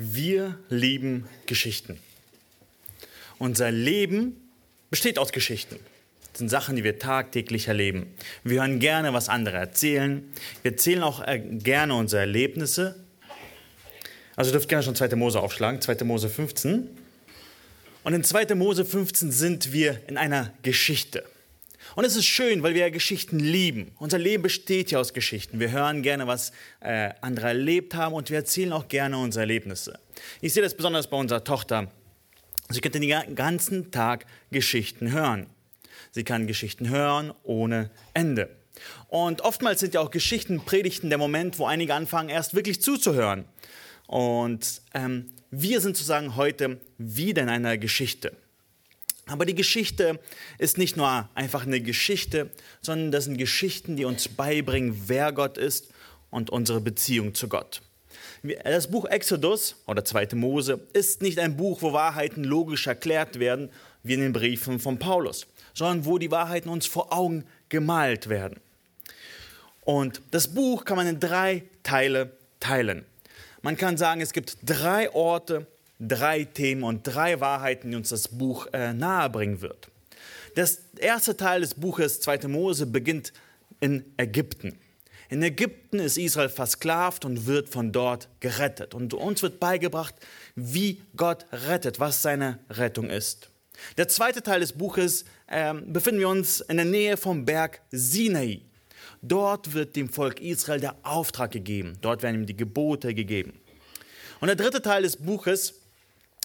Wir lieben Geschichten. Unser Leben besteht aus Geschichten. Das sind Sachen, die wir tagtäglich erleben. Wir hören gerne, was andere erzählen. Wir erzählen auch äh, gerne unsere Erlebnisse. Also ihr dürft gerne schon 2. Mose aufschlagen, 2. Mose 15. Und in 2. Mose 15 sind wir in einer Geschichte. Und es ist schön, weil wir ja Geschichten lieben. Unser Leben besteht ja aus Geschichten. Wir hören gerne, was äh, andere erlebt haben und wir erzählen auch gerne unsere Erlebnisse. Ich sehe das besonders bei unserer Tochter. Sie könnte den ganzen Tag Geschichten hören. Sie kann Geschichten hören ohne Ende. Und oftmals sind ja auch Geschichten, Predigten der Moment, wo einige anfangen, erst wirklich zuzuhören. Und ähm, wir sind sozusagen heute wieder in einer Geschichte. Aber die Geschichte ist nicht nur einfach eine Geschichte, sondern das sind Geschichten, die uns beibringen, wer Gott ist und unsere Beziehung zu Gott. Das Buch Exodus oder 2. Mose ist nicht ein Buch, wo Wahrheiten logisch erklärt werden, wie in den Briefen von Paulus, sondern wo die Wahrheiten uns vor Augen gemalt werden. Und das Buch kann man in drei Teile teilen. Man kann sagen, es gibt drei Orte, drei Themen und drei Wahrheiten, die uns das Buch äh, nahebringen wird. Der erste Teil des Buches 2. Mose beginnt in Ägypten. In Ägypten ist Israel versklavt und wird von dort gerettet. Und uns wird beigebracht, wie Gott rettet, was seine Rettung ist. Der zweite Teil des Buches äh, befinden wir uns in der Nähe vom Berg Sinai. Dort wird dem Volk Israel der Auftrag gegeben. Dort werden ihm die Gebote gegeben. Und der dritte Teil des Buches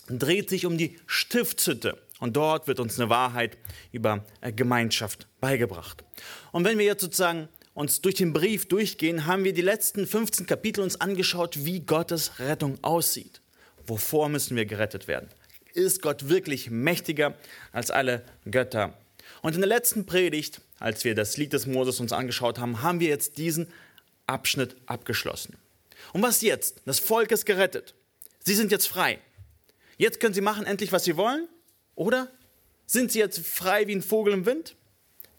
dreht sich um die Stiftshütte. Und dort wird uns eine Wahrheit über Gemeinschaft beigebracht. Und wenn wir jetzt sozusagen uns durch den Brief durchgehen, haben wir die letzten 15 Kapitel uns angeschaut, wie Gottes Rettung aussieht. Wovor müssen wir gerettet werden? Ist Gott wirklich mächtiger als alle Götter? Und in der letzten Predigt, als wir das Lied des Moses uns angeschaut haben, haben wir jetzt diesen Abschnitt abgeschlossen. Und was jetzt? Das Volk ist gerettet. Sie sind jetzt frei. Jetzt können sie machen endlich, was sie wollen? Oder sind sie jetzt frei wie ein Vogel im Wind?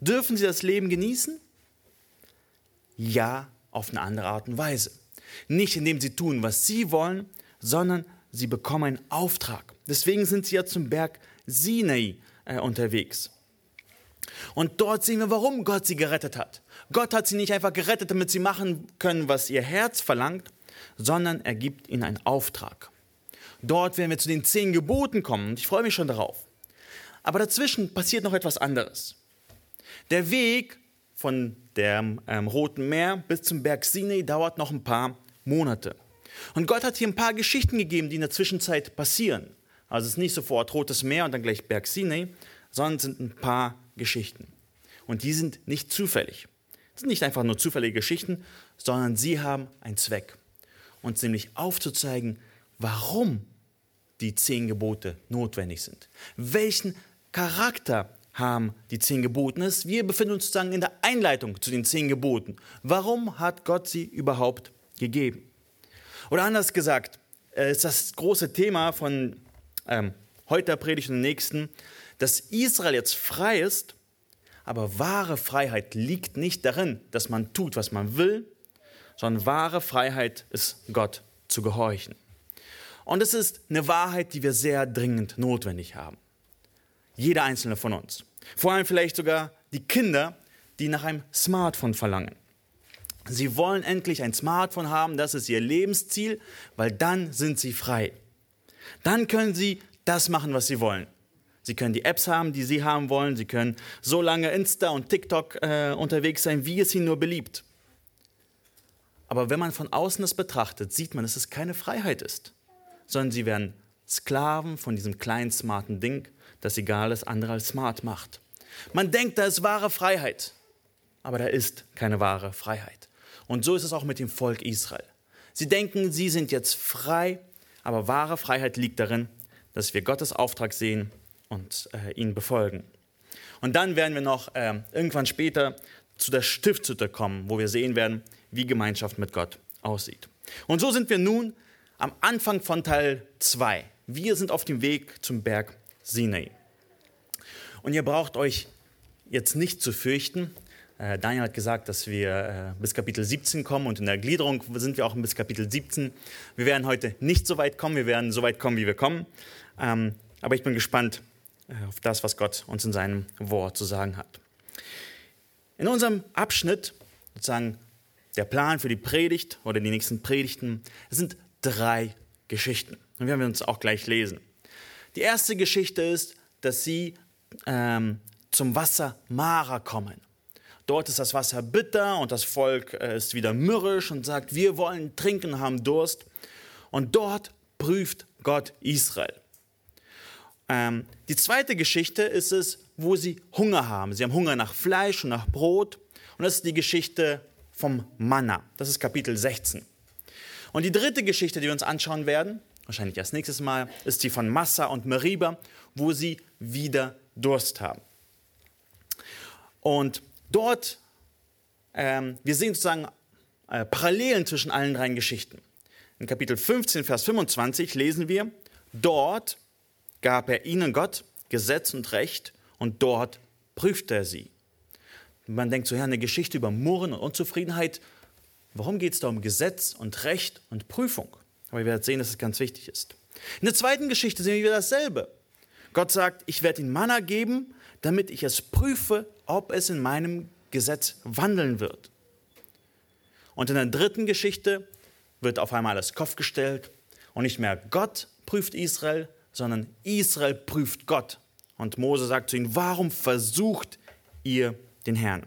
Dürfen sie das Leben genießen? Ja, auf eine andere Art und Weise. Nicht indem sie tun, was sie wollen, sondern sie bekommen einen Auftrag. Deswegen sind sie ja zum Berg Sinai äh, unterwegs. Und dort sehen wir, warum Gott sie gerettet hat. Gott hat sie nicht einfach gerettet, damit sie machen können, was ihr Herz verlangt, sondern er gibt ihnen einen Auftrag. Dort werden wir zu den zehn Geboten kommen und ich freue mich schon darauf. Aber dazwischen passiert noch etwas anderes. Der Weg von dem ähm, Roten Meer bis zum Berg Sinai dauert noch ein paar Monate. Und Gott hat hier ein paar Geschichten gegeben, die in der Zwischenzeit passieren. Also es ist nicht sofort Rotes Meer und dann gleich Berg Sinai, sondern es sind ein paar Geschichten. Und die sind nicht zufällig. Es sind nicht einfach nur zufällige Geschichten, sondern sie haben einen Zweck. Uns nämlich aufzuzeigen, warum die zehn Gebote notwendig sind. Welchen Charakter haben die zehn Gebote? Wir befinden uns sozusagen in der Einleitung zu den zehn Geboten. Warum hat Gott sie überhaupt gegeben? Oder anders gesagt, äh, ist das große Thema von ähm, heute der Predigt und der nächsten, dass Israel jetzt frei ist, aber wahre Freiheit liegt nicht darin, dass man tut, was man will, sondern wahre Freiheit ist Gott zu gehorchen. Und es ist eine Wahrheit, die wir sehr dringend notwendig haben. Jeder einzelne von uns. Vor allem vielleicht sogar die Kinder, die nach einem Smartphone verlangen. Sie wollen endlich ein Smartphone haben, das ist ihr Lebensziel, weil dann sind sie frei. Dann können sie das machen, was sie wollen. Sie können die Apps haben, die sie haben wollen. Sie können so lange Insta und TikTok äh, unterwegs sein, wie es ihnen nur beliebt. Aber wenn man von außen das betrachtet, sieht man, dass es keine Freiheit ist sondern sie werden Sklaven von diesem kleinen, smarten Ding, das egal ist, andere als smart macht. Man denkt, da ist wahre Freiheit, aber da ist keine wahre Freiheit. Und so ist es auch mit dem Volk Israel. Sie denken, sie sind jetzt frei, aber wahre Freiheit liegt darin, dass wir Gottes Auftrag sehen und äh, ihn befolgen. Und dann werden wir noch äh, irgendwann später zu der Stiftshütte kommen, wo wir sehen werden, wie Gemeinschaft mit Gott aussieht. Und so sind wir nun am Anfang von Teil 2. Wir sind auf dem Weg zum Berg Sinai. Und ihr braucht euch jetzt nicht zu fürchten, Äh, Daniel hat gesagt, dass wir äh, bis Kapitel 17 kommen und in der Gliederung sind wir auch bis Kapitel 17. Wir werden heute nicht so weit kommen, wir werden so weit kommen, wie wir kommen. Ähm, aber ich bin gespannt äh, auf das, was Gott uns in seinem Wort zu sagen hat. In unserem Abschnitt, sozusagen der Plan für die Predigt oder die nächsten Predigten, sind drei Geschichten. Und wir werden uns auch gleich lesen. Die erste Geschichte ist, dass sie ähm, zum Wasser Mara kommen. Dort ist das Wasser bitter und das Volk äh, ist wieder mürrisch und sagt, wir wollen trinken, haben Durst. Und dort prüft Gott Israel. Ähm, die zweite Geschichte ist es, wo sie Hunger haben. Sie haben Hunger nach Fleisch und nach Brot. Und das ist die Geschichte vom Manna. Das ist Kapitel 16. Und die dritte Geschichte, die wir uns anschauen werden, wahrscheinlich erst nächstes Mal, ist die von Massa und Meriba, wo sie wieder Durst haben. Und dort, ähm, wir sehen sozusagen äh, Parallelen zwischen allen drei Geschichten. In Kapitel 15, Vers 25 lesen wir, dort gab er ihnen Gott Gesetz und Recht und dort prüfte er sie. Man denkt so, ja, eine Geschichte über Murren und Unzufriedenheit. Warum geht es da um Gesetz und Recht und Prüfung? Aber ihr werdet sehen, dass es ganz wichtig ist. In der zweiten Geschichte sehen wir dasselbe. Gott sagt, ich werde ihnen Manna geben, damit ich es prüfe, ob es in meinem Gesetz wandeln wird. Und in der dritten Geschichte wird auf einmal das Kopf gestellt und nicht mehr Gott prüft Israel, sondern Israel prüft Gott. Und Mose sagt zu ihnen, warum versucht ihr den Herrn?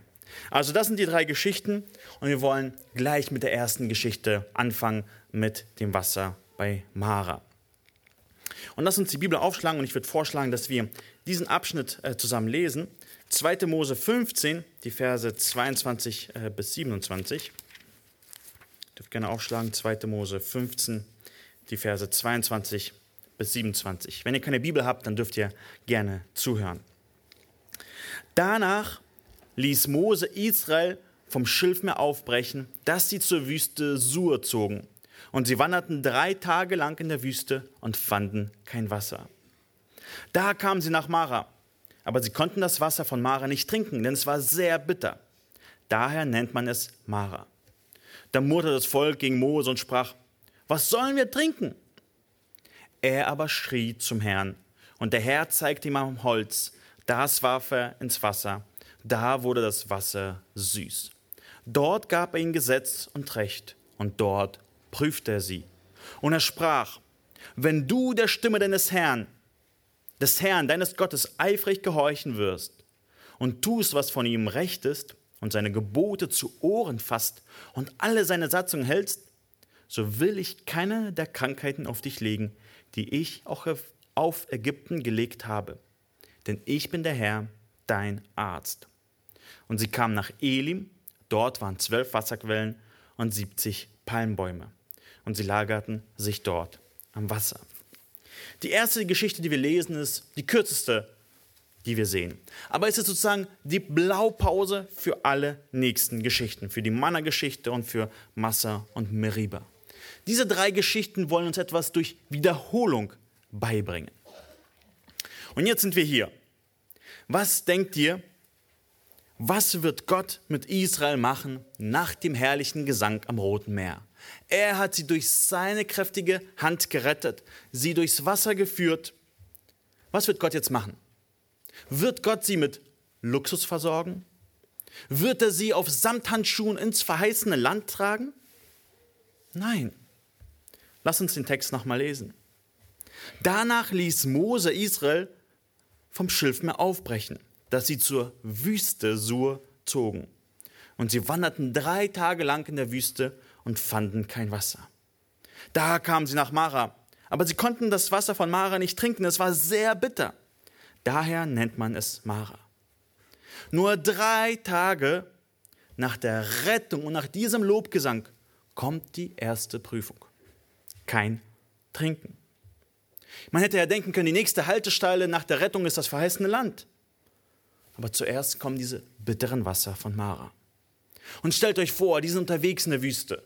Also das sind die drei Geschichten und wir wollen gleich mit der ersten Geschichte anfangen mit dem Wasser bei Mara. Und lass uns die Bibel aufschlagen und ich würde vorschlagen, dass wir diesen Abschnitt äh, zusammen lesen. 2. Mose 15, die Verse 22 äh, bis 27. Ihr dürft gerne aufschlagen, 2. Mose 15, die Verse 22 bis 27. Wenn ihr keine Bibel habt, dann dürft ihr gerne zuhören. Danach ließ Mose Israel vom Schilfmeer aufbrechen, dass sie zur Wüste Sur zogen. Und sie wanderten drei Tage lang in der Wüste und fanden kein Wasser. Da kamen sie nach Mara, aber sie konnten das Wasser von Mara nicht trinken, denn es war sehr bitter. Daher nennt man es Mara. Da murrte das Volk gegen Mose und sprach, was sollen wir trinken? Er aber schrie zum Herrn, und der Herr zeigte ihm am Holz, das warf er ins Wasser, da wurde das Wasser süß. Dort gab er ihnen Gesetz und Recht, und dort prüfte er sie. Und er sprach, wenn du der Stimme deines Herrn, des Herrn, deines Gottes eifrig gehorchen wirst und tust, was von ihm recht ist und seine Gebote zu Ohren fasst und alle seine Satzungen hältst, so will ich keine der Krankheiten auf dich legen, die ich auch auf Ägypten gelegt habe. Denn ich bin der Herr, dein Arzt. Und sie kamen nach Elim, dort waren zwölf Wasserquellen und siebzig Palmbäume. Und sie lagerten sich dort am Wasser. Die erste Geschichte, die wir lesen, ist die kürzeste, die wir sehen. Aber es ist sozusagen die Blaupause für alle nächsten Geschichten, für die Manna-Geschichte und für Massa und Meriba. Diese drei Geschichten wollen uns etwas durch Wiederholung beibringen. Und jetzt sind wir hier. Was denkt ihr, was wird Gott mit Israel machen nach dem herrlichen Gesang am Roten Meer? Er hat sie durch seine kräftige Hand gerettet, sie durchs Wasser geführt. Was wird Gott jetzt machen? Wird Gott sie mit Luxus versorgen? Wird er sie auf Samthandschuhen ins verheißene Land tragen? Nein. Lass uns den Text nochmal lesen. Danach ließ Mose Israel vom Schilfmeer aufbrechen, dass sie zur Wüste Sur zogen. Und sie wanderten drei Tage lang in der Wüste und fanden kein Wasser. Da kamen sie nach Mara, aber sie konnten das Wasser von Mara nicht trinken, es war sehr bitter. Daher nennt man es Mara. Nur drei Tage nach der Rettung und nach diesem Lobgesang kommt die erste Prüfung kein Trinken. Man hätte ja denken können, die nächste Haltestelle nach der Rettung ist das verheißene Land. Aber zuerst kommen diese bitteren Wasser von Mara. Und stellt euch vor, die sind unterwegs in der Wüste.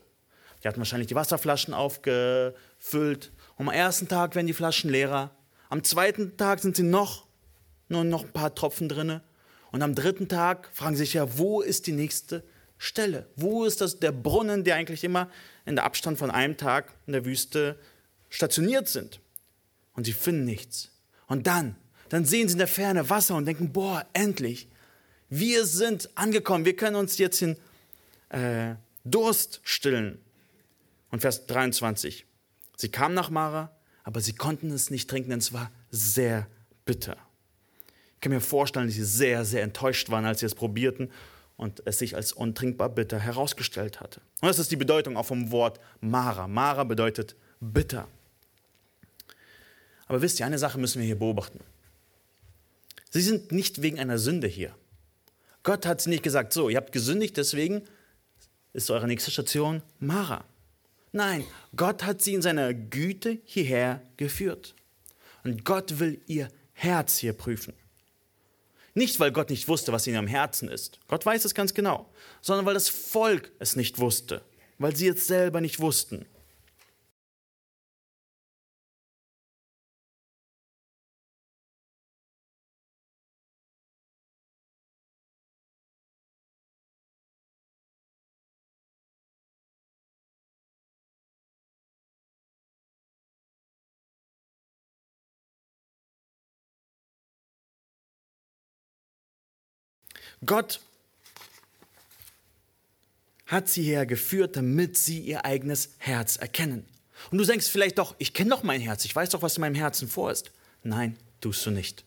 Die hatten wahrscheinlich die Wasserflaschen aufgefüllt. Am ersten Tag werden die Flaschen leerer. Am zweiten Tag sind sie noch, nur noch ein paar Tropfen drinne. Und am dritten Tag fragen sie sich ja, wo ist die nächste Stelle? Wo ist das, der Brunnen, der eigentlich immer in der Abstand von einem Tag in der Wüste stationiert sind? Und sie finden nichts. Und dann, dann sehen sie in der Ferne Wasser und denken, boah, endlich, wir sind angekommen, wir können uns jetzt den äh, Durst stillen. Und Vers 23, sie kamen nach Mara, aber sie konnten es nicht trinken, denn es war sehr bitter. Ich kann mir vorstellen, dass sie sehr, sehr enttäuscht waren, als sie es probierten und es sich als untrinkbar bitter herausgestellt hatte. Und das ist die Bedeutung auch vom Wort Mara. Mara bedeutet bitter. Aber wisst ihr, eine Sache müssen wir hier beobachten. Sie sind nicht wegen einer Sünde hier. Gott hat sie nicht gesagt, so, ihr habt gesündigt, deswegen ist eure nächste Station Mara. Nein, Gott hat sie in seiner Güte hierher geführt. Und Gott will ihr Herz hier prüfen. Nicht, weil Gott nicht wusste, was in ihrem Herzen ist. Gott weiß es ganz genau. Sondern weil das Volk es nicht wusste. Weil sie es selber nicht wussten. Gott hat sie hergeführt, damit sie ihr eigenes Herz erkennen. Und du denkst vielleicht doch, ich kenne doch mein Herz, ich weiß doch, was in meinem Herzen vor ist. Nein, tust du nicht.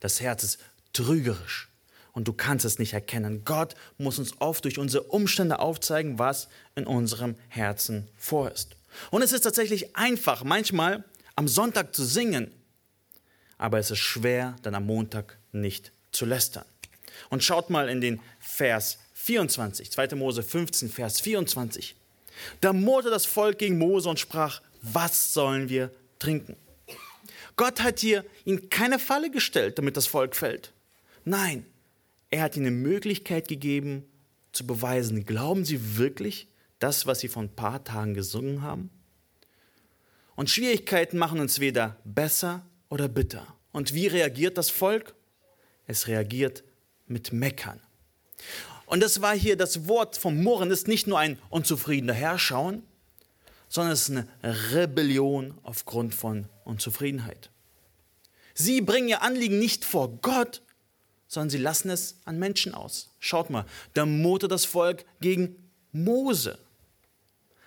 Das Herz ist trügerisch und du kannst es nicht erkennen. Gott muss uns oft durch unsere Umstände aufzeigen, was in unserem Herzen vor ist. Und es ist tatsächlich einfach, manchmal am Sonntag zu singen, aber es ist schwer, dann am Montag nicht zu lästern. Und schaut mal in den Vers 24, 2. Mose 15, Vers 24. Da murrte das Volk gegen Mose und sprach, was sollen wir trinken? Gott hat hier ihnen keine Falle gestellt, damit das Volk fällt. Nein, er hat ihnen eine Möglichkeit gegeben, zu beweisen, glauben sie wirklich das, was sie vor ein paar Tagen gesungen haben? Und Schwierigkeiten machen uns weder besser oder bitter. Und wie reagiert das Volk? Es reagiert mit Meckern. Und das war hier das Wort vom Murren, ist nicht nur ein unzufriedener Herschauen, sondern es ist eine Rebellion aufgrund von Unzufriedenheit. Sie bringen ihr Anliegen nicht vor Gott, sondern sie lassen es an Menschen aus. Schaut mal, da murrte das Volk gegen Mose.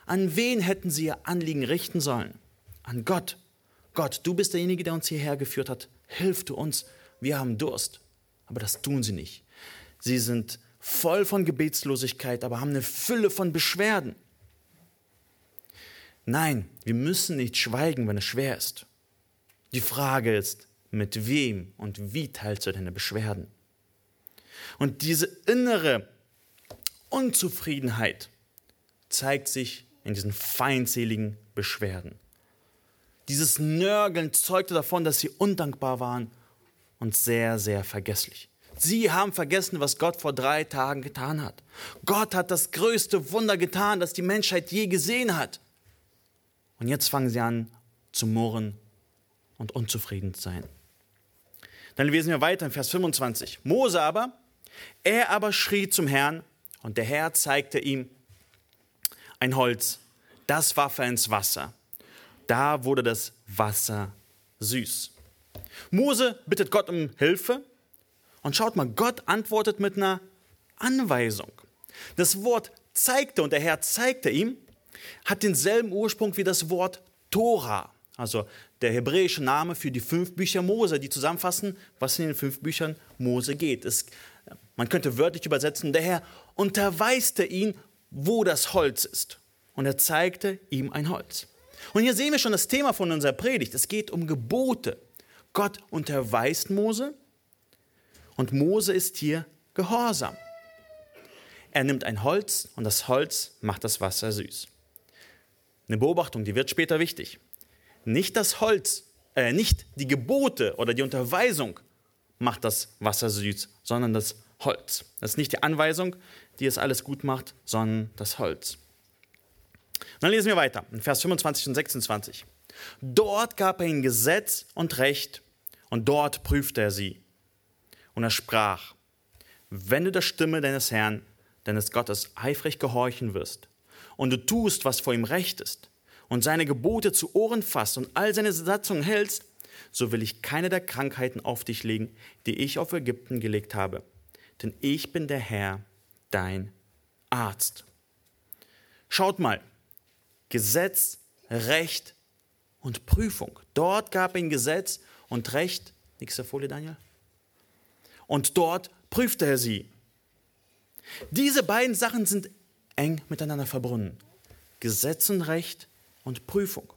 An wen hätten sie ihr Anliegen richten sollen? An Gott. Gott, du bist derjenige, der uns hierher geführt hat. Hilf du uns. Wir haben Durst. Aber das tun sie nicht. Sie sind voll von Gebetslosigkeit, aber haben eine Fülle von Beschwerden. Nein, wir müssen nicht schweigen, wenn es schwer ist. Die Frage ist, mit wem und wie teilst du deine Beschwerden? Und diese innere Unzufriedenheit zeigt sich in diesen feindseligen Beschwerden. Dieses Nörgeln zeugte davon, dass sie undankbar waren und sehr, sehr vergesslich. Sie haben vergessen, was Gott vor drei Tagen getan hat. Gott hat das größte Wunder getan, das die Menschheit je gesehen hat. Und jetzt fangen sie an zu murren und unzufrieden zu sein. Dann lesen wir weiter in Vers 25. Mose aber, er aber schrie zum Herrn und der Herr zeigte ihm ein Holz, das warf er ins Wasser. Da wurde das Wasser süß. Mose bittet Gott um Hilfe und schaut mal, Gott antwortet mit einer Anweisung. Das Wort zeigte und der Herr zeigte ihm, hat denselben Ursprung wie das Wort Tora, also der hebräische Name für die fünf Bücher Mose, die zusammenfassen, was in den fünf Büchern Mose geht. Es, man könnte wörtlich übersetzen, der Herr unterweiste ihn, wo das Holz ist. Und er zeigte ihm ein Holz. Und hier sehen wir schon das Thema von unserer Predigt. Es geht um Gebote. Gott unterweist Mose und Mose ist hier gehorsam. Er nimmt ein Holz und das Holz macht das Wasser süß. Eine Beobachtung, die wird später wichtig. Nicht das Holz, äh, nicht die Gebote oder die Unterweisung macht das Wasser süß, sondern das Holz. Das ist nicht die Anweisung, die es alles gut macht, sondern das Holz. dann lesen wir weiter, in Vers 25 und 26. Dort gab er ihnen Gesetz und Recht und dort prüfte er sie. Und er sprach, wenn du der Stimme deines Herrn, deines Gottes eifrig gehorchen wirst und du tust, was vor ihm recht ist und seine Gebote zu Ohren fasst und all seine Satzungen hältst, so will ich keine der Krankheiten auf dich legen, die ich auf Ägypten gelegt habe. Denn ich bin der Herr, dein Arzt. Schaut mal, Gesetz, Recht und Prüfung. Dort gab er Gesetz und Recht. Nächste Folie, Daniel. Und dort prüfte er sie. Diese beiden Sachen sind eng miteinander verbunden. Gesetz und Recht und Prüfung.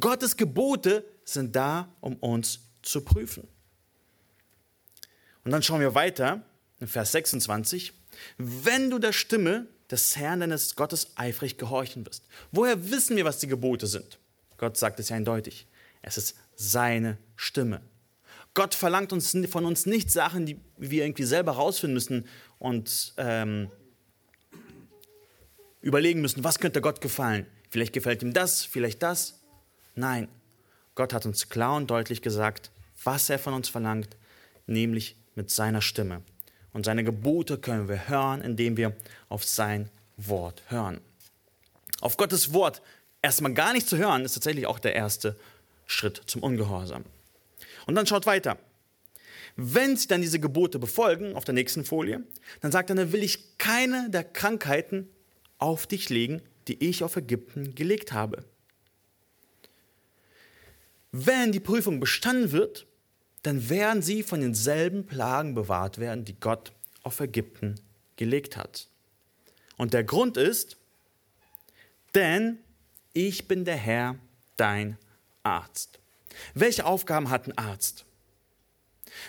Gottes Gebote sind da, um uns zu prüfen. Und dann schauen wir weiter in Vers 26. Wenn du der Stimme des Herrn deines Gottes eifrig gehorchen wirst. Woher wissen wir, was die Gebote sind? Gott sagt es ja eindeutig. Es ist seine Stimme. Gott verlangt uns von uns nicht Sachen, die wir irgendwie selber rausfinden müssen und ähm, überlegen müssen, was könnte Gott gefallen. Vielleicht gefällt ihm das, vielleicht das. Nein, Gott hat uns klar und deutlich gesagt, was er von uns verlangt, nämlich mit seiner Stimme. Und seine Gebote können wir hören, indem wir auf sein Wort hören. Auf Gottes Wort erstmal gar nicht zu hören, ist tatsächlich auch der erste Schritt zum Ungehorsam. Und dann schaut weiter. Wenn sie dann diese Gebote befolgen, auf der nächsten Folie, dann sagt er, dann will ich keine der Krankheiten auf dich legen, die ich auf Ägypten gelegt habe. Wenn die Prüfung bestanden wird, dann werden sie von denselben Plagen bewahrt werden, die Gott auf Ägypten gelegt hat. Und der Grund ist, denn ich bin der Herr, dein Arzt. Welche Aufgaben hat ein Arzt?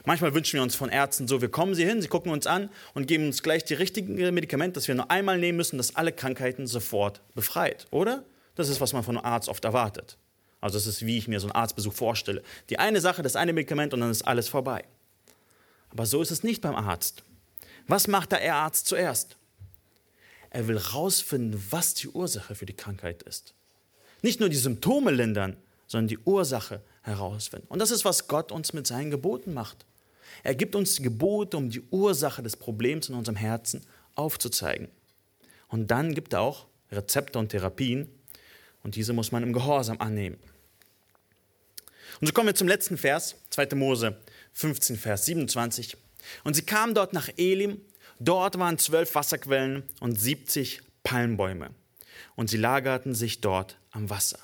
Manchmal wünschen wir uns von Ärzten so, wir kommen sie hin, sie gucken uns an und geben uns gleich die richtigen Medikamente, das wir nur einmal nehmen müssen, das alle Krankheiten sofort befreit, oder? Das ist, was man von einem Arzt oft erwartet. Also das ist, wie ich mir so einen Arztbesuch vorstelle. Die eine Sache, das eine Medikament und dann ist alles vorbei. Aber so ist es nicht beim Arzt. Was macht der Arzt zuerst? Er will herausfinden, was die Ursache für die Krankheit ist. Nicht nur die Symptome lindern, sondern die Ursache herausfinden. Und das ist, was Gott uns mit seinen Geboten macht. Er gibt uns die Gebote, um die Ursache des Problems in unserem Herzen aufzuzeigen. Und dann gibt er auch Rezepte und Therapien, und diese muss man im Gehorsam annehmen. Und so kommen wir zum letzten Vers, 2. Mose 15, Vers 27. Und sie kamen dort nach Elim, dort waren zwölf Wasserquellen und 70 Palmbäume. Und sie lagerten sich dort am Wasser.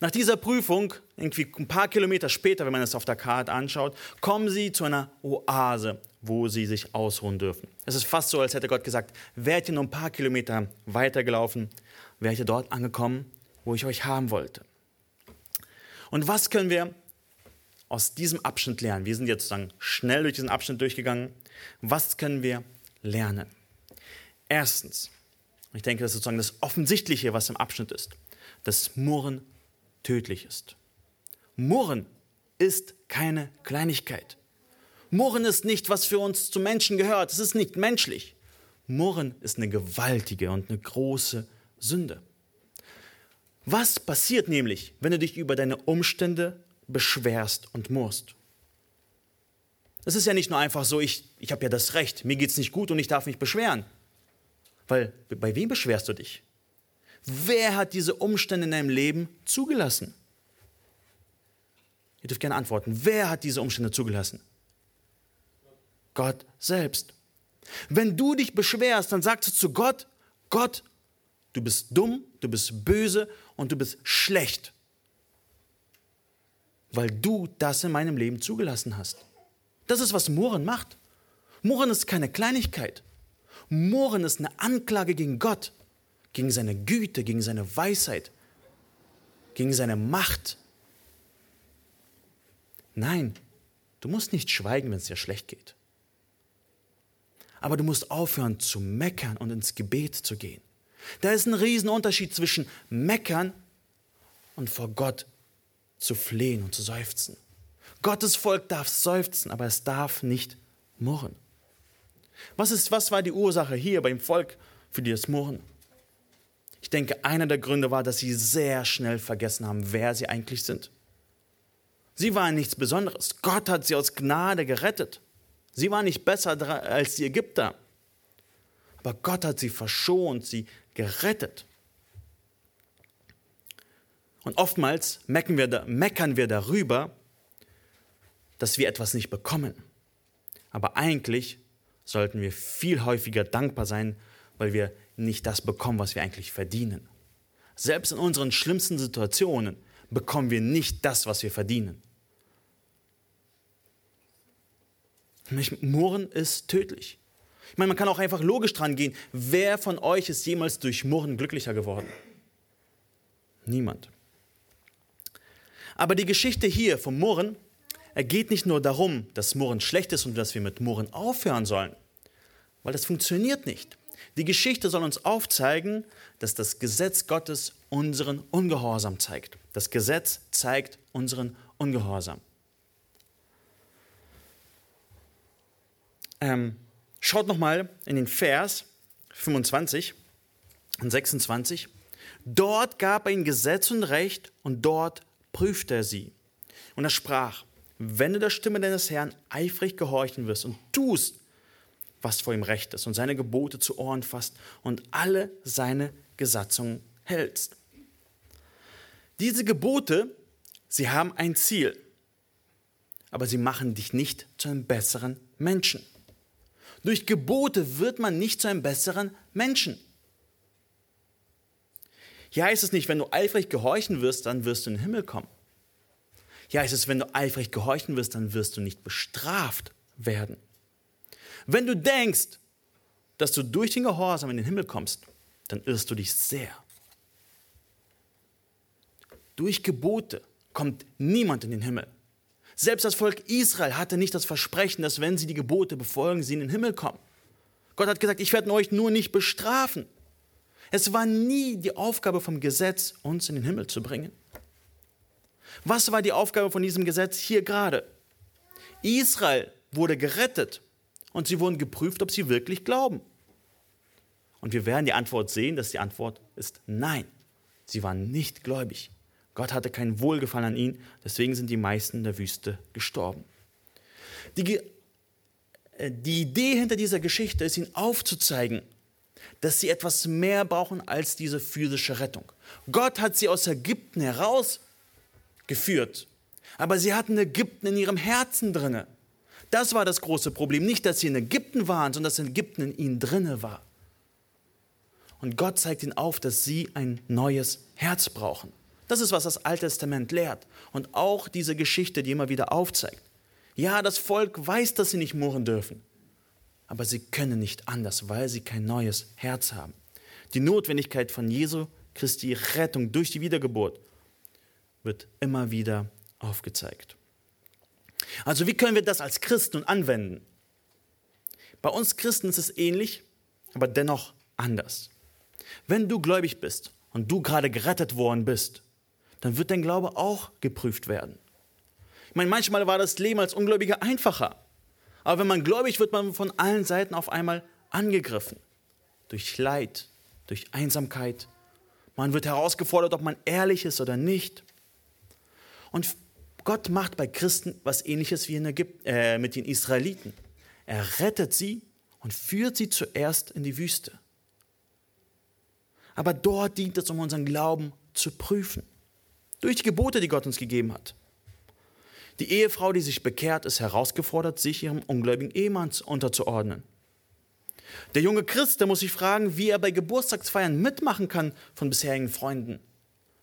Nach dieser Prüfung, irgendwie ein paar Kilometer später, wenn man es auf der Karte anschaut, kommen sie zu einer Oase, wo sie sich ausruhen dürfen. Es ist fast so, als hätte Gott gesagt, wärt ihr nur ein paar Kilometer weitergelaufen, wärt ihr dort angekommen wo ich euch haben wollte. Und was können wir aus diesem Abschnitt lernen? Wir sind jetzt sozusagen schnell durch diesen Abschnitt durchgegangen. Was können wir lernen? Erstens, ich denke, das ist sozusagen das Offensichtliche, was im Abschnitt ist, dass Murren tödlich ist. Murren ist keine Kleinigkeit. Murren ist nicht, was für uns zu Menschen gehört. Es ist nicht menschlich. Murren ist eine gewaltige und eine große Sünde. Was passiert nämlich, wenn du dich über deine Umstände beschwerst und musst? Es ist ja nicht nur einfach so, ich, ich habe ja das Recht, mir geht es nicht gut und ich darf mich beschweren. Weil bei wem beschwerst du dich? Wer hat diese Umstände in deinem Leben zugelassen? Ihr dürft gerne antworten. Wer hat diese Umstände zugelassen? Gott selbst. Wenn du dich beschwerst, dann sagst du zu Gott, Gott, du bist dumm, du bist böse und du bist schlecht, weil du das in meinem Leben zugelassen hast. Das ist, was Murren macht. Murren ist keine Kleinigkeit. Murren ist eine Anklage gegen Gott, gegen seine Güte, gegen seine Weisheit, gegen seine Macht. Nein, du musst nicht schweigen, wenn es dir schlecht geht. Aber du musst aufhören zu meckern und ins Gebet zu gehen. Da ist ein Riesenunterschied zwischen meckern und vor Gott zu flehen und zu seufzen. Gottes Volk darf seufzen, aber es darf nicht murren. Was, ist, was war die Ursache hier beim Volk für das Murren? Ich denke, einer der Gründe war, dass sie sehr schnell vergessen haben, wer sie eigentlich sind. Sie waren nichts Besonderes. Gott hat sie aus Gnade gerettet. Sie waren nicht besser als die Ägypter. Aber Gott hat sie verschont, sie gerettet. Und oftmals meckern wir, meckern wir darüber, dass wir etwas nicht bekommen. Aber eigentlich sollten wir viel häufiger dankbar sein, weil wir nicht das bekommen, was wir eigentlich verdienen. Selbst in unseren schlimmsten Situationen bekommen wir nicht das, was wir verdienen. Murren ist tödlich. Ich meine, man kann auch einfach logisch dran gehen. Wer von euch ist jemals durch Murren glücklicher geworden? Niemand. Aber die Geschichte hier vom Murren geht nicht nur darum, dass Murren schlecht ist und dass wir mit Murren aufhören sollen, weil das funktioniert nicht. Die Geschichte soll uns aufzeigen, dass das Gesetz Gottes unseren Ungehorsam zeigt. Das Gesetz zeigt unseren Ungehorsam. Ähm, schaut nochmal in den Vers 25 und 26. Dort gab er ihnen Gesetz und Recht und dort prüfte er sie. Und er sprach, wenn du der Stimme deines Herrn eifrig gehorchen wirst und tust, was vor ihm recht ist und seine Gebote zu Ohren fasst und alle seine Gesatzungen hältst. Diese Gebote, sie haben ein Ziel, aber sie machen dich nicht zu einem besseren Menschen. Durch Gebote wird man nicht zu einem besseren Menschen. Hier heißt es nicht, wenn du eifrig gehorchen wirst, dann wirst du in den Himmel kommen. Hier heißt es, wenn du eifrig gehorchen wirst, dann wirst du nicht bestraft werden. Wenn du denkst, dass du durch den Gehorsam in den Himmel kommst, dann irrst du dich sehr. Durch Gebote kommt niemand in den Himmel. Selbst das Volk Israel hatte nicht das Versprechen, dass wenn sie die Gebote befolgen, sie in den Himmel kommen. Gott hat gesagt, ich werde euch nur nicht bestrafen. Es war nie die Aufgabe vom Gesetz, uns in den Himmel zu bringen. Was war die Aufgabe von diesem Gesetz hier gerade? Israel wurde gerettet und sie wurden geprüft, ob sie wirklich glauben. Und wir werden die Antwort sehen, dass die Antwort ist nein. Sie waren nicht gläubig. Gott hatte kein Wohlgefallen an ihnen, deswegen sind die meisten in der Wüste gestorben. Die, äh, die Idee hinter dieser Geschichte ist, ihnen aufzuzeigen, dass sie etwas mehr brauchen als diese physische Rettung. Gott hat sie aus Ägypten herausgeführt, aber sie hatten Ägypten in ihrem Herzen drinne. Das war das große Problem. Nicht, dass sie in Ägypten waren, sondern dass Ägypten in ihnen drinne war. Und Gott zeigt ihnen auf, dass sie ein neues Herz brauchen. Das ist, was das Alte Testament lehrt. Und auch diese Geschichte, die immer wieder aufzeigt. Ja, das Volk weiß, dass sie nicht murren dürfen. Aber sie können nicht anders, weil sie kein neues Herz haben. Die Notwendigkeit von Jesu Christi Rettung durch die Wiedergeburt wird immer wieder aufgezeigt. Also wie können wir das als Christen anwenden? Bei uns Christen ist es ähnlich, aber dennoch anders. Wenn du gläubig bist und du gerade gerettet worden bist, dann wird dein Glaube auch geprüft werden. Ich meine, manchmal war das Leben als Ungläubiger einfacher. Aber wenn man gläubig wird, man von allen Seiten auf einmal angegriffen. Durch Leid, durch Einsamkeit. Man wird herausgefordert, ob man ehrlich ist oder nicht. Und Gott macht bei Christen was ähnliches wie in Ägypten, äh, mit den Israeliten. Er rettet sie und führt sie zuerst in die Wüste. Aber dort dient es, um unseren Glauben zu prüfen. Durch die Gebote, die Gott uns gegeben hat. Die Ehefrau, die sich bekehrt, ist herausgefordert, sich ihrem ungläubigen Ehemann unterzuordnen. Der junge Christ, der muss sich fragen, wie er bei Geburtstagsfeiern mitmachen kann von bisherigen Freunden.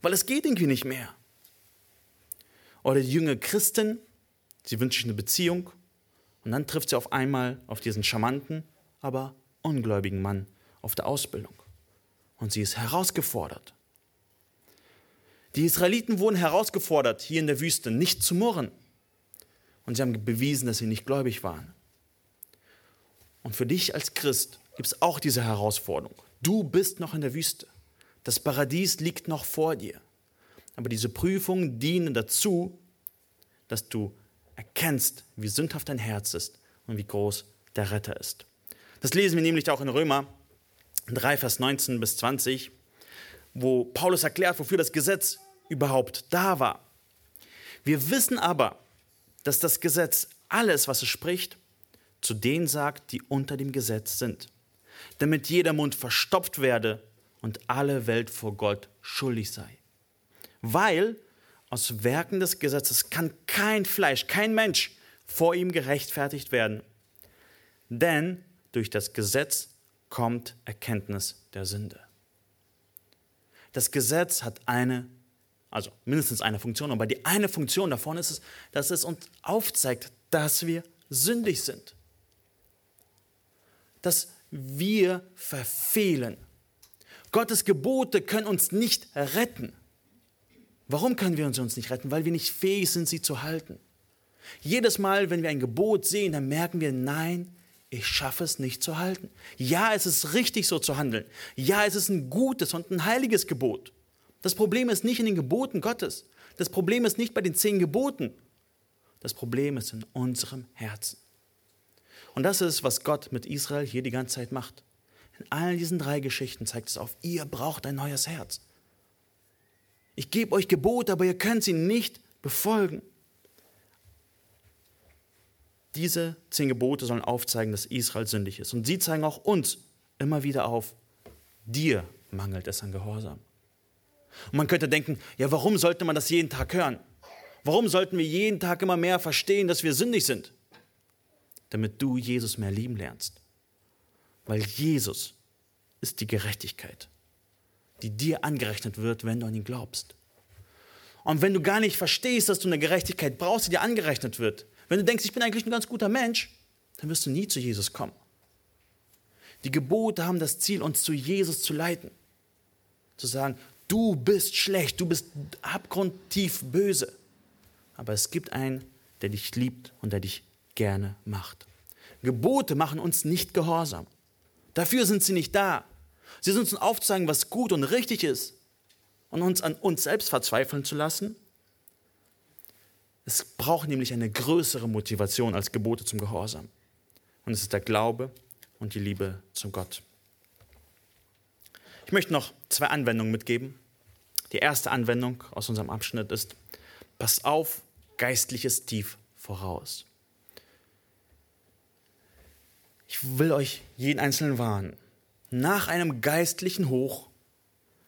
Weil es geht irgendwie nicht mehr. Oder die junge Christin, sie wünscht sich eine Beziehung und dann trifft sie auf einmal auf diesen charmanten, aber ungläubigen Mann auf der Ausbildung. Und sie ist herausgefordert. Die Israeliten wurden herausgefordert, hier in der Wüste nicht zu murren. Und sie haben bewiesen, dass sie nicht gläubig waren. Und für dich als Christ gibt es auch diese Herausforderung. Du bist noch in der Wüste. Das Paradies liegt noch vor dir. Aber diese Prüfungen dienen dazu, dass du erkennst, wie sündhaft dein Herz ist und wie groß der Retter ist. Das lesen wir nämlich auch in Römer 3, Vers 19 bis 20, wo Paulus erklärt, wofür das Gesetz überhaupt da war. Wir wissen aber, dass das Gesetz alles, was es spricht, zu denen sagt, die unter dem Gesetz sind, damit jeder Mund verstopft werde und alle Welt vor Gott schuldig sei. Weil aus Werken des Gesetzes kann kein Fleisch, kein Mensch vor ihm gerechtfertigt werden. Denn durch das Gesetz kommt Erkenntnis der Sünde. Das Gesetz hat eine, also mindestens eine Funktion, aber die eine Funktion davon ist es, dass es uns aufzeigt, dass wir sündig sind. Dass wir verfehlen. Gottes Gebote können uns nicht retten. Warum können wir uns nicht retten? Weil wir nicht fähig sind, sie zu halten. Jedes Mal, wenn wir ein Gebot sehen, dann merken wir, nein, ich schaffe es nicht zu halten. Ja, es ist richtig so zu handeln. Ja, es ist ein gutes und ein heiliges Gebot. Das Problem ist nicht in den Geboten Gottes. Das Problem ist nicht bei den zehn Geboten. Das Problem ist in unserem Herzen. Und das ist, was Gott mit Israel hier die ganze Zeit macht. In all diesen drei Geschichten zeigt es auf, ihr braucht ein neues Herz. Ich gebe euch Gebote, aber ihr könnt sie nicht befolgen. Diese zehn Gebote sollen aufzeigen, dass Israel sündig ist. Und sie zeigen auch uns immer wieder auf, dir mangelt es an Gehorsam. Und man könnte denken, ja, warum sollte man das jeden Tag hören? Warum sollten wir jeden Tag immer mehr verstehen, dass wir sündig sind? Damit du Jesus mehr lieben lernst. Weil Jesus ist die Gerechtigkeit, die dir angerechnet wird, wenn du an ihn glaubst. Und wenn du gar nicht verstehst, dass du eine Gerechtigkeit brauchst, die dir angerechnet wird, wenn du denkst, ich bin eigentlich ein ganz guter Mensch, dann wirst du nie zu Jesus kommen. Die Gebote haben das Ziel, uns zu Jesus zu leiten. Zu sagen, du bist schlecht, du bist abgrundtief böse. Aber es gibt einen, der dich liebt und der dich gerne macht. Gebote machen uns nicht gehorsam. Dafür sind sie nicht da. Sie sind uns aufzuzeigen, was gut und richtig ist und uns an uns selbst verzweifeln zu lassen. Es braucht nämlich eine größere Motivation als Gebote zum Gehorsam. Und es ist der Glaube und die Liebe zu Gott. Ich möchte noch zwei Anwendungen mitgeben. Die erste Anwendung aus unserem Abschnitt ist, pass auf, geistliches Tief voraus. Ich will euch jeden Einzelnen warnen. Nach einem geistlichen Hoch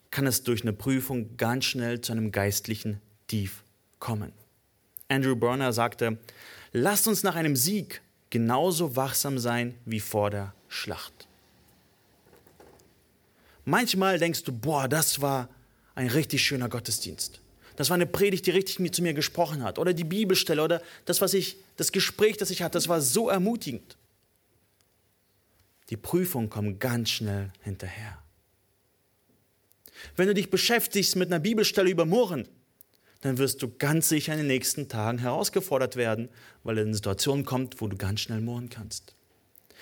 kann es durch eine Prüfung ganz schnell zu einem geistlichen Tief kommen. Andrew Bronner sagte, lasst uns nach einem Sieg genauso wachsam sein wie vor der Schlacht. Manchmal denkst du, boah, das war ein richtig schöner Gottesdienst. Das war eine Predigt, die richtig zu mir gesprochen hat. Oder die Bibelstelle oder das, was ich, das Gespräch, das ich hatte, das war so ermutigend. Die Prüfungen kommen ganz schnell hinterher. Wenn du dich beschäftigst mit einer Bibelstelle über Murren, dann wirst du ganz sicher in den nächsten Tagen herausgefordert werden, weil eine Situation kommt, wo du ganz schnell murren kannst.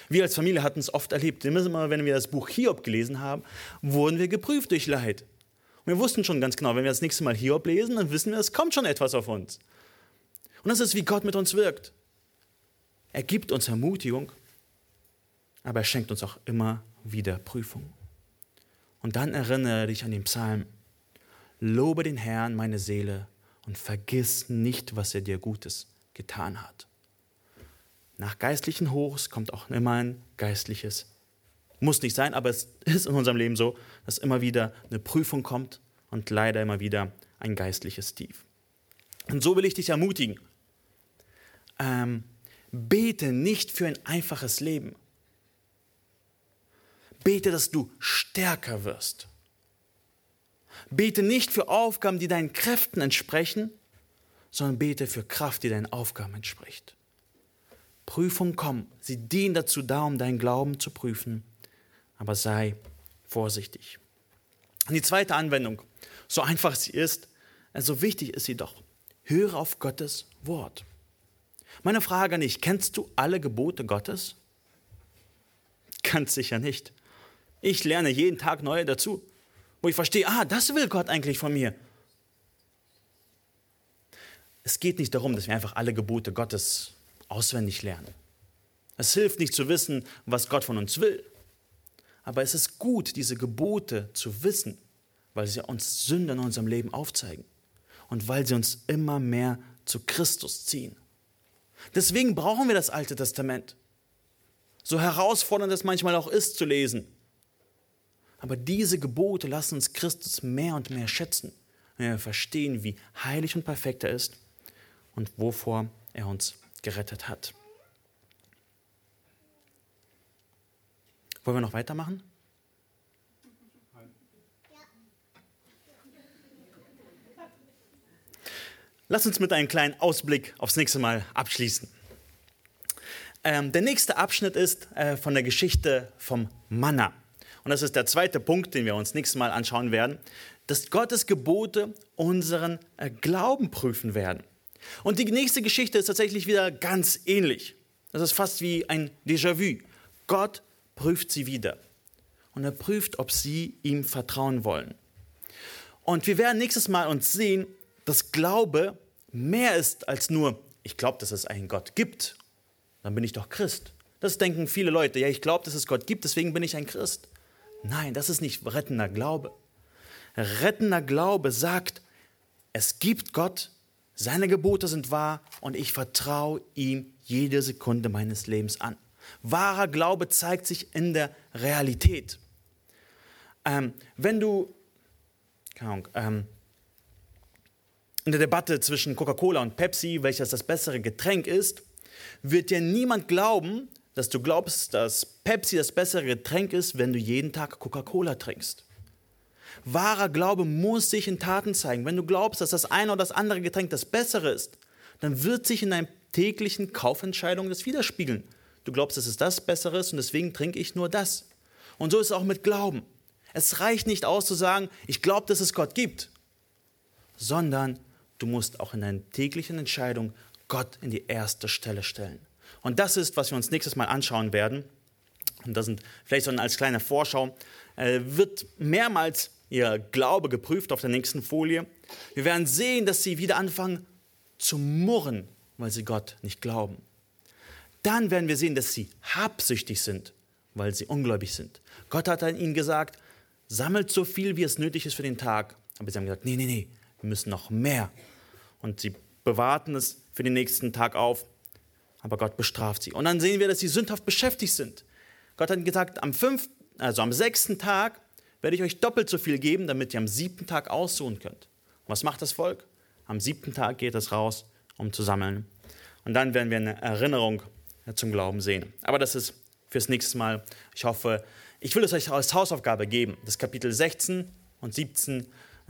Wir als Familie hatten es oft erlebt. Immer wenn wir das Buch Hiob gelesen haben, wurden wir geprüft durch Leid. Und wir wussten schon ganz genau, wenn wir das nächste Mal Hiob lesen, dann wissen wir, es kommt schon etwas auf uns. Und das ist, wie Gott mit uns wirkt. Er gibt uns Ermutigung aber er schenkt uns auch immer wieder Prüfung. Und dann erinnere dich an den Psalm. Lobe den Herrn, meine Seele, und vergiss nicht, was er dir Gutes getan hat. Nach geistlichen Hochs kommt auch immer ein geistliches. Muss nicht sein, aber es ist in unserem Leben so, dass immer wieder eine Prüfung kommt und leider immer wieder ein geistliches Tief. Und so will ich dich ermutigen. Ähm, bete nicht für ein einfaches Leben. Bete, dass du stärker wirst. Bete nicht für Aufgaben, die deinen Kräften entsprechen, sondern bete für Kraft, die deinen Aufgaben entspricht. Prüfungen kommen, sie dienen dazu da, um deinen Glauben zu prüfen, aber sei vorsichtig. Und die zweite Anwendung, so einfach sie ist, so also wichtig ist sie doch, höre auf Gottes Wort. Meine Frage an dich, kennst du alle Gebote Gottes? Ganz sicher nicht. Ich lerne jeden Tag neue dazu, wo ich verstehe, ah, das will Gott eigentlich von mir. Es geht nicht darum, dass wir einfach alle Gebote Gottes auswendig lernen. Es hilft nicht zu wissen, was Gott von uns will. Aber es ist gut, diese Gebote zu wissen, weil sie uns Sünden in unserem Leben aufzeigen und weil sie uns immer mehr zu Christus ziehen. Deswegen brauchen wir das Alte Testament. so herausfordernd es manchmal auch ist zu lesen. Aber diese Gebote lassen uns Christus mehr und mehr schätzen, wenn wir verstehen, wie heilig und perfekt er ist und wovor er uns gerettet hat. Wollen wir noch weitermachen? Lass uns mit einem kleinen Ausblick aufs nächste Mal abschließen. Ähm, der nächste Abschnitt ist äh, von der Geschichte vom Manna. Und das ist der zweite Punkt, den wir uns nächstes Mal anschauen werden, dass Gottes Gebote unseren äh, Glauben prüfen werden. Und die nächste Geschichte ist tatsächlich wieder ganz ähnlich. Das ist fast wie ein Déjà-vu. Gott prüft sie wieder. Und er prüft, ob sie ihm vertrauen wollen. Und wir werden nächstes Mal uns sehen, dass Glaube mehr ist als nur, ich glaube, dass es einen Gott gibt, dann bin ich doch Christ. Das denken viele Leute. Ja, ich glaube, dass es Gott gibt, deswegen bin ich ein Christ. Nein, das ist nicht rettender Glaube. Rettender Glaube sagt, es gibt Gott, seine Gebote sind wahr und ich vertraue ihm jede Sekunde meines Lebens an. Wahrer Glaube zeigt sich in der Realität. Ähm, wenn du, keine Ahnung, ähm, in der Debatte zwischen Coca-Cola und Pepsi, welches das bessere Getränk ist, wird dir niemand glauben, dass du glaubst, dass Pepsi das bessere Getränk ist, wenn du jeden Tag Coca-Cola trinkst. Wahrer Glaube muss sich in Taten zeigen. Wenn du glaubst, dass das eine oder das andere Getränk das bessere ist, dann wird sich in deinen täglichen Kaufentscheidungen das widerspiegeln. Du glaubst, dass es das bessere ist und deswegen trinke ich nur das. Und so ist es auch mit Glauben. Es reicht nicht aus zu sagen, ich glaube, dass es Gott gibt, sondern du musst auch in deinen täglichen Entscheidungen Gott in die erste Stelle stellen. Und das ist, was wir uns nächstes Mal anschauen werden. Und das sind vielleicht so als kleine Vorschau, äh, wird mehrmals ihr Glaube geprüft auf der nächsten Folie. Wir werden sehen, dass sie wieder anfangen zu murren, weil sie Gott nicht glauben. Dann werden wir sehen, dass sie habsüchtig sind, weil sie ungläubig sind. Gott hat an ihnen gesagt, sammelt so viel, wie es nötig ist für den Tag. Aber sie haben gesagt, nee, nee, nee, wir müssen noch mehr. Und sie bewahrten es für den nächsten Tag auf, aber Gott bestraft sie. Und dann sehen wir, dass sie sündhaft beschäftigt sind. Gott hat gesagt, am fünften, also am sechsten Tag werde ich euch doppelt so viel geben, damit ihr am siebten Tag aussuchen könnt. Und was macht das Volk? Am siebten Tag geht es raus, um zu sammeln. Und dann werden wir eine Erinnerung zum Glauben sehen. Aber das ist fürs nächste Mal. Ich hoffe, ich will es euch als Hausaufgabe geben, das Kapitel 16 und 17 äh,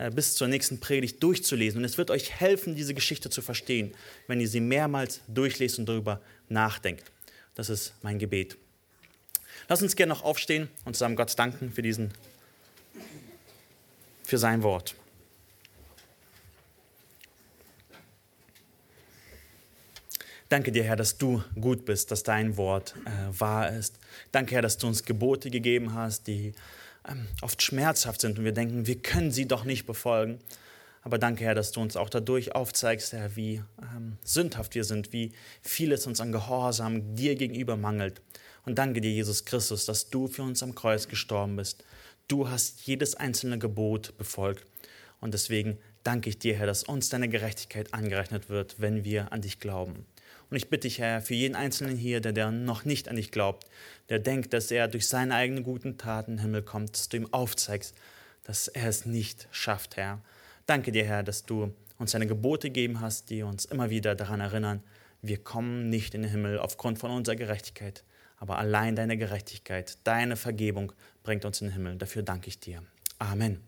bis zur nächsten Predigt durchzulesen. Und es wird euch helfen, diese Geschichte zu verstehen, wenn ihr sie mehrmals durchlest und darüber nachdenkt. Das ist mein Gebet. Lass uns gerne noch aufstehen und zusammen Gott danken für diesen, für sein Wort. Danke dir, Herr, dass du gut bist, dass dein Wort äh, wahr ist. Danke, Herr, dass du uns Gebote gegeben hast, die ähm, oft schmerzhaft sind und wir denken, wir können sie doch nicht befolgen. Aber danke, Herr, dass du uns auch dadurch aufzeigst, Herr, wie ähm, sündhaft wir sind, wie viel es uns an Gehorsam dir gegenüber mangelt. Und danke dir, Jesus Christus, dass du für uns am Kreuz gestorben bist. Du hast jedes einzelne Gebot befolgt. Und deswegen danke ich dir, Herr, dass uns deine Gerechtigkeit angerechnet wird, wenn wir an dich glauben. Und ich bitte dich, Herr, für jeden Einzelnen hier, der, der noch nicht an dich glaubt, der denkt, dass er durch seine eigenen guten Taten in den Himmel kommt, dass du ihm aufzeigst, dass er es nicht schafft, Herr. Danke dir, Herr, dass du uns deine Gebote gegeben hast, die uns immer wieder daran erinnern, wir kommen nicht in den Himmel aufgrund von unserer Gerechtigkeit, aber allein deine Gerechtigkeit, deine Vergebung bringt uns in den Himmel. Dafür danke ich dir. Amen.